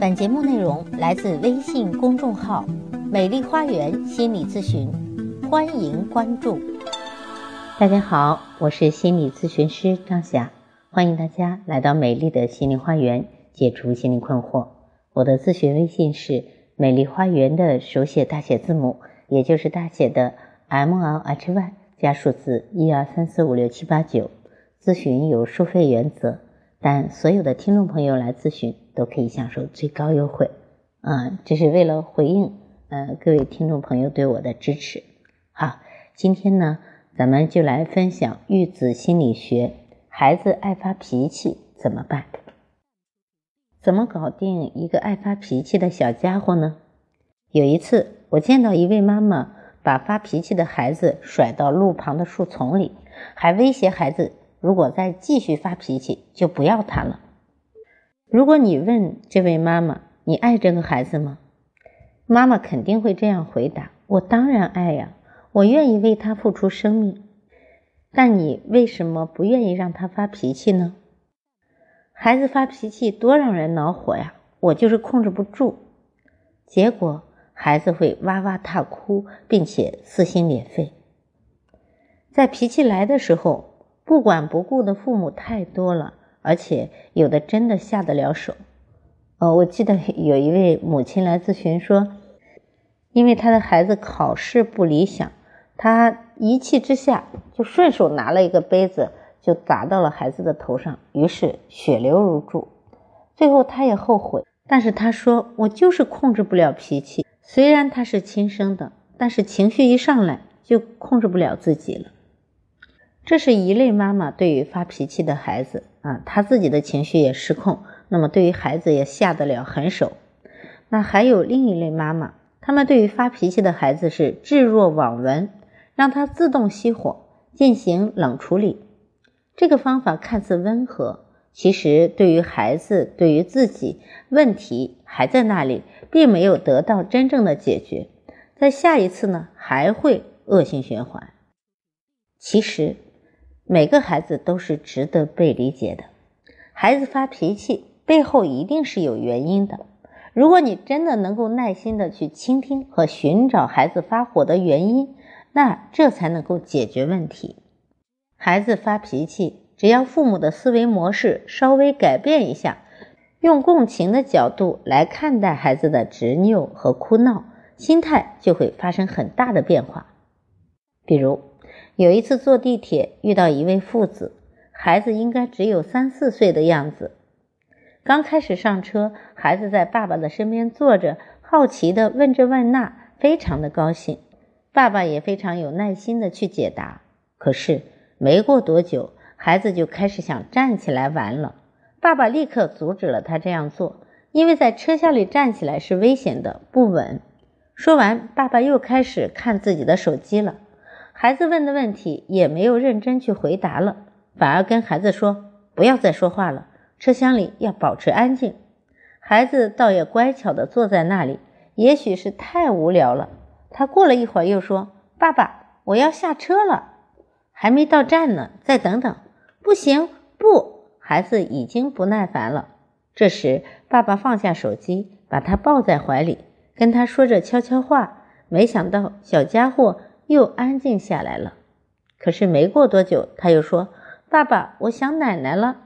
本节目内容来自微信公众号“美丽花园心理咨询”，欢迎关注。大家好，我是心理咨询师张霞，欢迎大家来到美丽的心灵花园，解除心理困惑。我的咨询微信是“美丽花园”的手写大写字母，也就是大写的 M L H Y 加数字一二三四五六七八九。咨询有收费原则，但所有的听众朋友来咨询。都可以享受最高优惠，嗯，这是为了回应呃各位听众朋友对我的支持。好，今天呢，咱们就来分享育子心理学，孩子爱发脾气怎么办？怎么搞定一个爱发脾气的小家伙呢？有一次，我见到一位妈妈把发脾气的孩子甩到路旁的树丛里，还威胁孩子，如果再继续发脾气，就不要他了。如果你问这位妈妈，你爱这个孩子吗？妈妈肯定会这样回答：“我当然爱呀，我愿意为他付出生命。”但你为什么不愿意让他发脾气呢？孩子发脾气多让人恼火呀！我就是控制不住，结果孩子会哇哇大哭，并且撕心裂肺。在脾气来的时候，不管不顾的父母太多了。而且有的真的下得了手，呃，我记得有一位母亲来咨询说，因为他的孩子考试不理想，他一气之下就顺手拿了一个杯子就砸到了孩子的头上，于是血流如注。最后他也后悔，但是他说我就是控制不了脾气，虽然他是亲生的，但是情绪一上来就控制不了自己了。这是一类妈妈对于发脾气的孩子。啊，他自己的情绪也失控，那么对于孩子也下得了狠手。那还有另一类妈妈，他们对于发脾气的孩子是置若罔闻，让他自动熄火，进行冷处理。这个方法看似温和，其实对于孩子，对于自己，问题还在那里，并没有得到真正的解决。在下一次呢，还会恶性循环。其实。每个孩子都是值得被理解的。孩子发脾气背后一定是有原因的。如果你真的能够耐心的去倾听和寻找孩子发火的原因，那这才能够解决问题。孩子发脾气，只要父母的思维模式稍微改变一下，用共情的角度来看待孩子的执拗和哭闹，心态就会发生很大的变化。比如。有一次坐地铁遇到一位父子，孩子应该只有三四岁的样子。刚开始上车，孩子在爸爸的身边坐着，好奇的问这问那，非常的高兴。爸爸也非常有耐心的去解答。可是没过多久，孩子就开始想站起来玩了。爸爸立刻阻止了他这样做，因为在车厢里站起来是危险的，不稳。说完，爸爸又开始看自己的手机了。孩子问的问题也没有认真去回答了，反而跟孩子说：“不要再说话了，车厢里要保持安静。”孩子倒也乖巧的坐在那里，也许是太无聊了。他过了一会儿又说：“爸爸，我要下车了，还没到站呢，再等等。”不行，不，孩子已经不耐烦了。这时，爸爸放下手机，把他抱在怀里，跟他说着悄悄话。没想到，小家伙。又安静下来了，可是没过多久，他又说：“爸爸，我想奶奶了，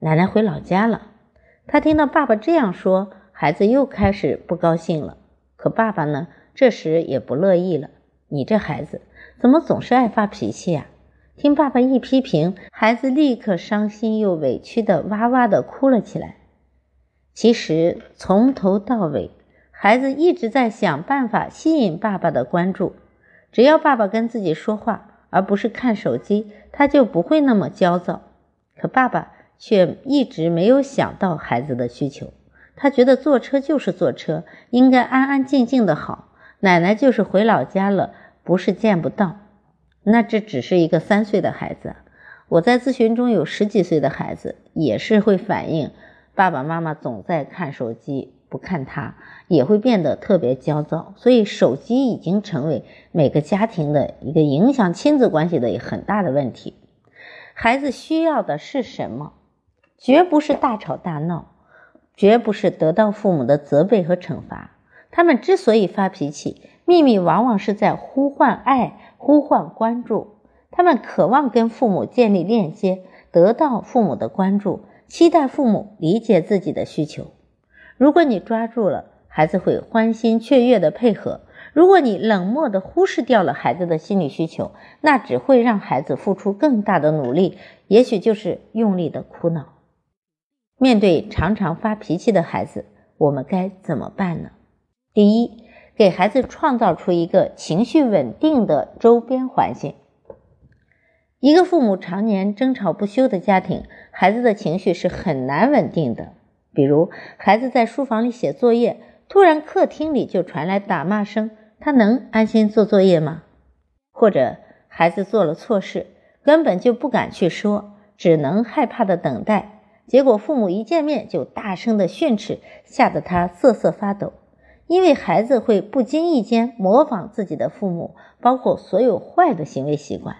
奶奶回老家了。”他听到爸爸这样说，孩子又开始不高兴了。可爸爸呢，这时也不乐意了：“你这孩子怎么总是爱发脾气呀？”听爸爸一批评，孩子立刻伤心又委屈的哇哇的哭了起来。其实从头到尾，孩子一直在想办法吸引爸爸的关注。只要爸爸跟自己说话，而不是看手机，他就不会那么焦躁。可爸爸却一直没有想到孩子的需求。他觉得坐车就是坐车，应该安安静静的好。奶奶就是回老家了，不是见不到。那这只是一个三岁的孩子。我在咨询中有十几岁的孩子，也是会反映爸爸妈妈总在看手机。不看他也会变得特别焦躁，所以手机已经成为每个家庭的一个影响亲子关系的很大的问题。孩子需要的是什么？绝不是大吵大闹，绝不是得到父母的责备和惩罚。他们之所以发脾气，秘密往往是在呼唤爱，呼唤关注。他们渴望跟父母建立链接，得到父母的关注，期待父母理解自己的需求。如果你抓住了，孩子会欢欣雀跃的配合；如果你冷漠的忽视掉了孩子的心理需求，那只会让孩子付出更大的努力，也许就是用力的哭闹。面对常常发脾气的孩子，我们该怎么办呢？第一，给孩子创造出一个情绪稳定的周边环境。一个父母常年争吵不休的家庭，孩子的情绪是很难稳定的。比如，孩子在书房里写作业，突然客厅里就传来打骂声，他能安心做作业吗？或者，孩子做了错事，根本就不敢去说，只能害怕的等待，结果父母一见面就大声的训斥，吓得他瑟瑟发抖。因为孩子会不经意间模仿自己的父母，包括所有坏的行为习惯。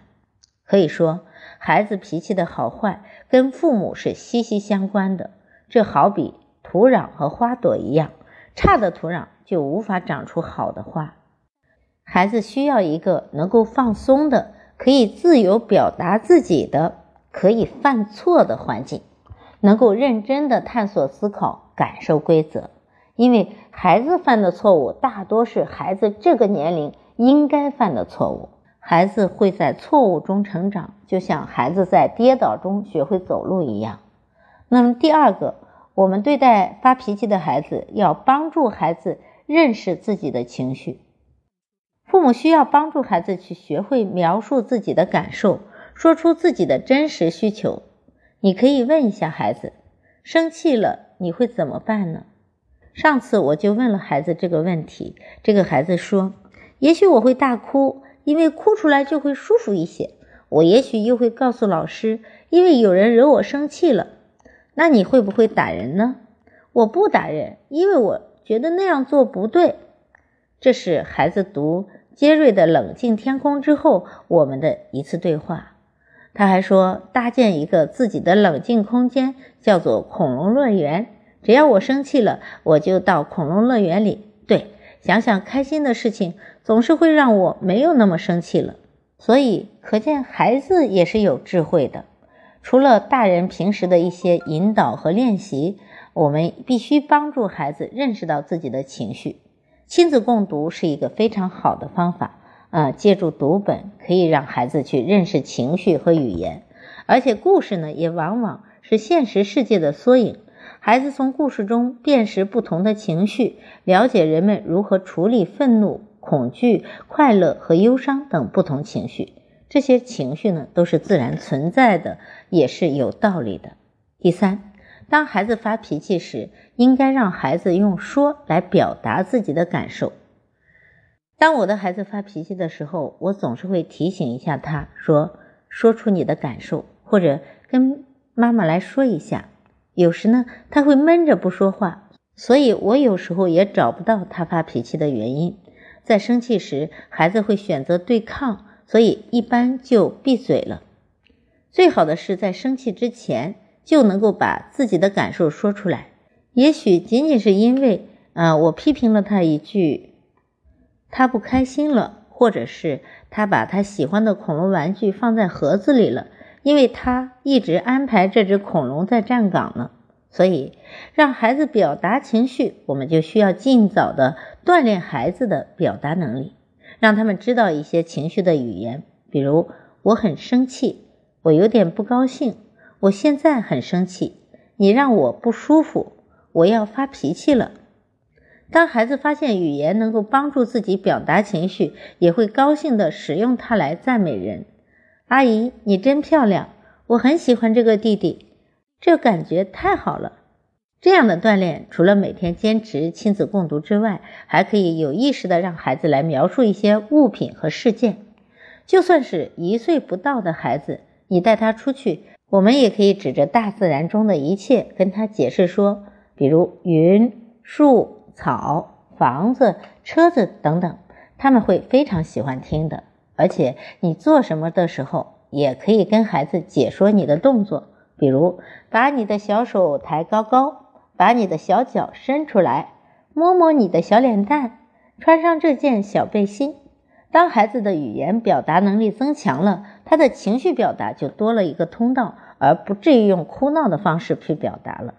可以说，孩子脾气的好坏跟父母是息息相关的。这好比土壤和花朵一样，差的土壤就无法长出好的花。孩子需要一个能够放松的、可以自由表达自己的、可以犯错的环境，能够认真的探索、思考、感受规则。因为孩子犯的错误大多是孩子这个年龄应该犯的错误。孩子会在错误中成长，就像孩子在跌倒中学会走路一样。那么第二个，我们对待发脾气的孩子，要帮助孩子认识自己的情绪。父母需要帮助孩子去学会描述自己的感受，说出自己的真实需求。你可以问一下孩子：生气了你会怎么办呢？上次我就问了孩子这个问题，这个孩子说：也许我会大哭。因为哭出来就会舒服一些，我也许又会告诉老师，因为有人惹我生气了。那你会不会打人呢？我不打人，因为我觉得那样做不对。这是孩子读杰瑞的《冷静天空》之后我们的一次对话。他还说，搭建一个自己的冷静空间，叫做恐龙乐园。只要我生气了，我就到恐龙乐园里。对。想想开心的事情，总是会让我没有那么生气了。所以，可见孩子也是有智慧的。除了大人平时的一些引导和练习，我们必须帮助孩子认识到自己的情绪。亲子共读是一个非常好的方法。啊，借助读本可以让孩子去认识情绪和语言，而且故事呢，也往往是现实世界的缩影。孩子从故事中辨识不同的情绪，了解人们如何处理愤怒、恐惧、快乐和忧伤等不同情绪。这些情绪呢，都是自然存在的，也是有道理的。第三，当孩子发脾气时，应该让孩子用说来表达自己的感受。当我的孩子发脾气的时候，我总是会提醒一下他说：“说出你的感受，或者跟妈妈来说一下。”有时呢，他会闷着不说话，所以我有时候也找不到他发脾气的原因。在生气时，孩子会选择对抗，所以一般就闭嘴了。最好的是在生气之前就能够把自己的感受说出来。也许仅仅是因为，啊，我批评了他一句，他不开心了，或者是他把他喜欢的恐龙玩具放在盒子里了。因为他一直安排这只恐龙在站岗呢，所以让孩子表达情绪，我们就需要尽早的锻炼孩子的表达能力，让他们知道一些情绪的语言，比如我很生气，我有点不高兴，我现在很生气，你让我不舒服，我要发脾气了。当孩子发现语言能够帮助自己表达情绪，也会高兴的使用它来赞美人。阿姨，你真漂亮，我很喜欢这个弟弟，这感觉太好了。这样的锻炼，除了每天坚持亲子共读之外，还可以有意识的让孩子来描述一些物品和事件。就算是一岁不到的孩子，你带他出去，我们也可以指着大自然中的一切跟他解释说，比如云、树、草、房子、车子等等，他们会非常喜欢听的。而且你做什么的时候，也可以跟孩子解说你的动作，比如把你的小手抬高高，把你的小脚伸出来，摸摸你的小脸蛋，穿上这件小背心。当孩子的语言表达能力增强了，他的情绪表达就多了一个通道，而不至于用哭闹的方式去表达了。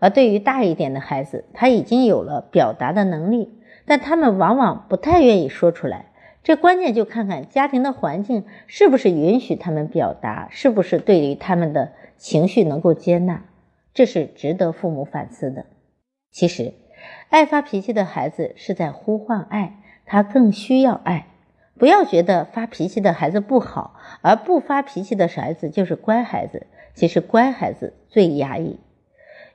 而对于大一点的孩子，他已经有了表达的能力，但他们往往不太愿意说出来。这关键就看看家庭的环境是不是允许他们表达，是不是对于他们的情绪能够接纳，这是值得父母反思的。其实，爱发脾气的孩子是在呼唤爱，他更需要爱。不要觉得发脾气的孩子不好，而不发脾气的孩子就是乖孩子。其实乖孩子最压抑。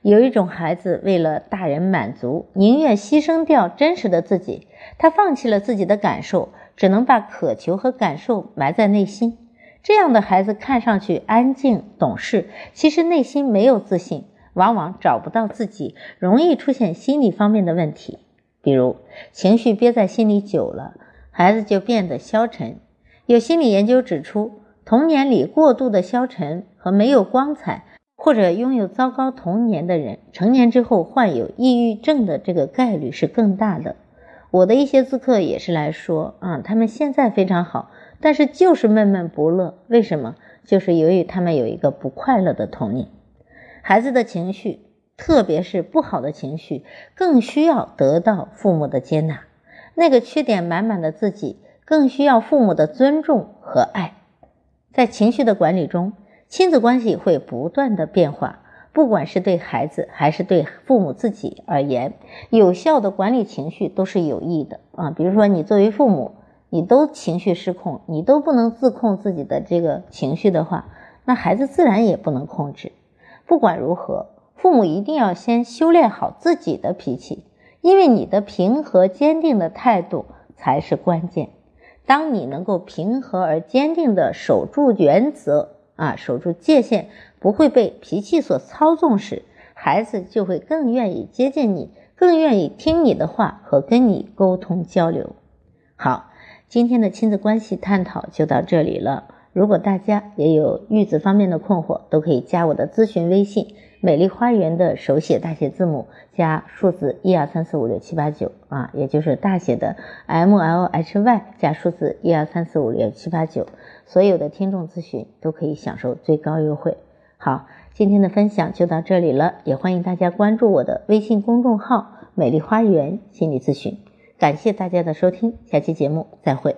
有一种孩子为了大人满足，宁愿牺牲掉真实的自己，他放弃了自己的感受，只能把渴求和感受埋在内心。这样的孩子看上去安静懂事，其实内心没有自信，往往找不到自己，容易出现心理方面的问题，比如情绪憋在心里久了。孩子就变得消沉。有心理研究指出，童年里过度的消沉和没有光彩，或者拥有糟糕童年的人，成年之后患有抑郁症的这个概率是更大的。我的一些咨客也是来说啊，他们现在非常好，但是就是闷闷不乐。为什么？就是由于他们有一个不快乐的童年。孩子的情绪，特别是不好的情绪，更需要得到父母的接纳。那个缺点满满的自己，更需要父母的尊重和爱。在情绪的管理中，亲子关系会不断的变化。不管是对孩子还是对父母自己而言，有效的管理情绪都是有益的啊。比如说，你作为父母，你都情绪失控，你都不能自控自己的这个情绪的话，那孩子自然也不能控制。不管如何，父母一定要先修炼好自己的脾气。因为你的平和坚定的态度才是关键。当你能够平和而坚定地守住原则啊，守住界限，不会被脾气所操纵时，孩子就会更愿意接近你，更愿意听你的话和跟你沟通交流。好，今天的亲子关系探讨就到这里了。如果大家也有育子方面的困惑，都可以加我的咨询微信。美丽花园的手写大写字母加数字一二三四五六七八九啊，也就是大写的 M L H Y 加数字一二三四五六七八九，所有的听众咨询都可以享受最高优惠。好，今天的分享就到这里了，也欢迎大家关注我的微信公众号“美丽花园心理咨询”。感谢大家的收听，下期节目再会。